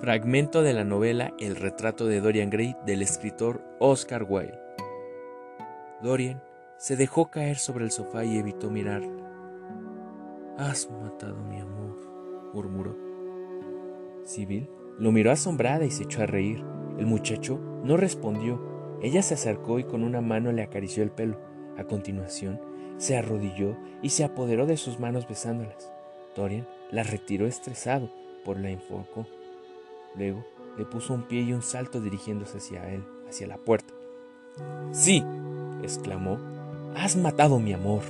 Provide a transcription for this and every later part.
Fragmento de la novela El retrato de Dorian Gray del escritor Oscar Wilde. Dorian se dejó caer sobre el sofá y evitó mirarla. Has matado mi amor, murmuró. Sibyl lo miró asombrada y se echó a reír. El muchacho no respondió. Ella se acercó y con una mano le acarició el pelo. A continuación, se arrodilló y se apoderó de sus manos besándolas. Dorian la retiró estresado, por la enfocó. Luego le puso un pie y un salto dirigiéndose hacia él, hacia la puerta. Sí, exclamó, has matado mi amor.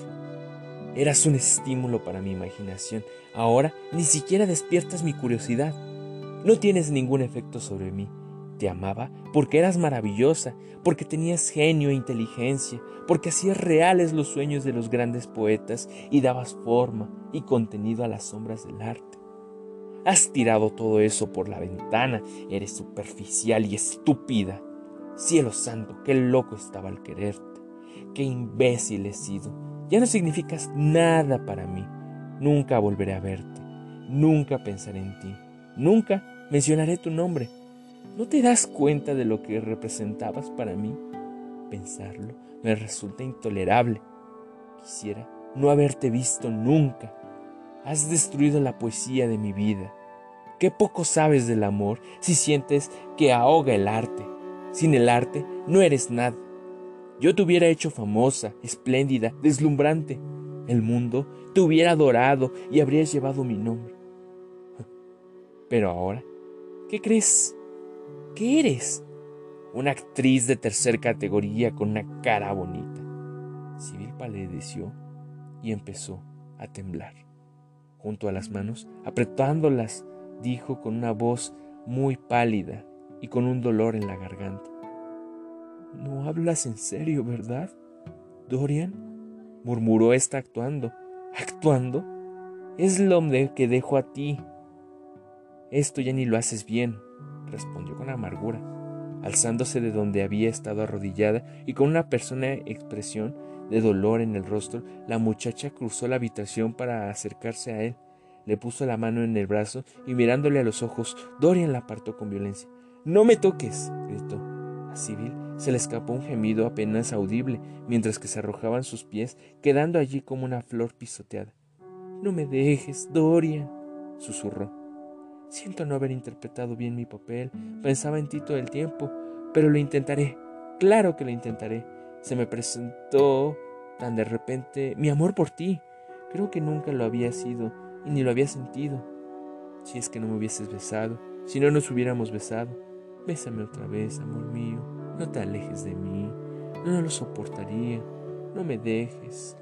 Eras un estímulo para mi imaginación. Ahora ni siquiera despiertas mi curiosidad. No tienes ningún efecto sobre mí. Te amaba porque eras maravillosa, porque tenías genio e inteligencia, porque hacías reales los sueños de los grandes poetas y dabas forma y contenido a las sombras del arte. Has tirado todo eso por la ventana, eres superficial y estúpida. Cielo santo, qué loco estaba al quererte, qué imbécil he sido. Ya no significas nada para mí. Nunca volveré a verte, nunca pensaré en ti, nunca mencionaré tu nombre ¿No te das cuenta de lo que representabas para mí? Pensarlo me resulta intolerable. Quisiera no haberte visto nunca. Has destruido la poesía de mi vida. Qué poco sabes del amor si sientes que ahoga el arte. Sin el arte no eres nada. Yo te hubiera hecho famosa, espléndida, deslumbrante. El mundo te hubiera adorado y habrías llevado mi nombre. Pero ahora, ¿qué crees? ¿Qué eres? Una actriz de tercera categoría con una cara bonita. Civil palideció y empezó a temblar. Junto a las manos, apretándolas, dijo con una voz muy pálida y con un dolor en la garganta. No hablas en serio, ¿verdad? Dorian, murmuró esta actuando. ¿Actuando? Es lo que dejo a ti. Esto ya ni lo haces bien respondió con amargura, alzándose de donde había estado arrodillada y con una persona expresión de dolor en el rostro, la muchacha cruzó la habitación para acercarse a él. Le puso la mano en el brazo y mirándole a los ojos, Dorian la apartó con violencia. No me toques, gritó. A Sibyl se le escapó un gemido apenas audible, mientras que se arrojaban sus pies, quedando allí como una flor pisoteada. No me dejes, Dorian, susurró. Siento no haber interpretado bien mi papel. Pensaba en ti todo el tiempo, pero lo intentaré. Claro que lo intentaré. Se me presentó tan de repente mi amor por ti. Creo que nunca lo había sido y ni lo había sentido. Si es que no me hubieses besado, si no nos hubiéramos besado, bésame otra vez, amor mío. No te alejes de mí. No lo soportaría. No me dejes.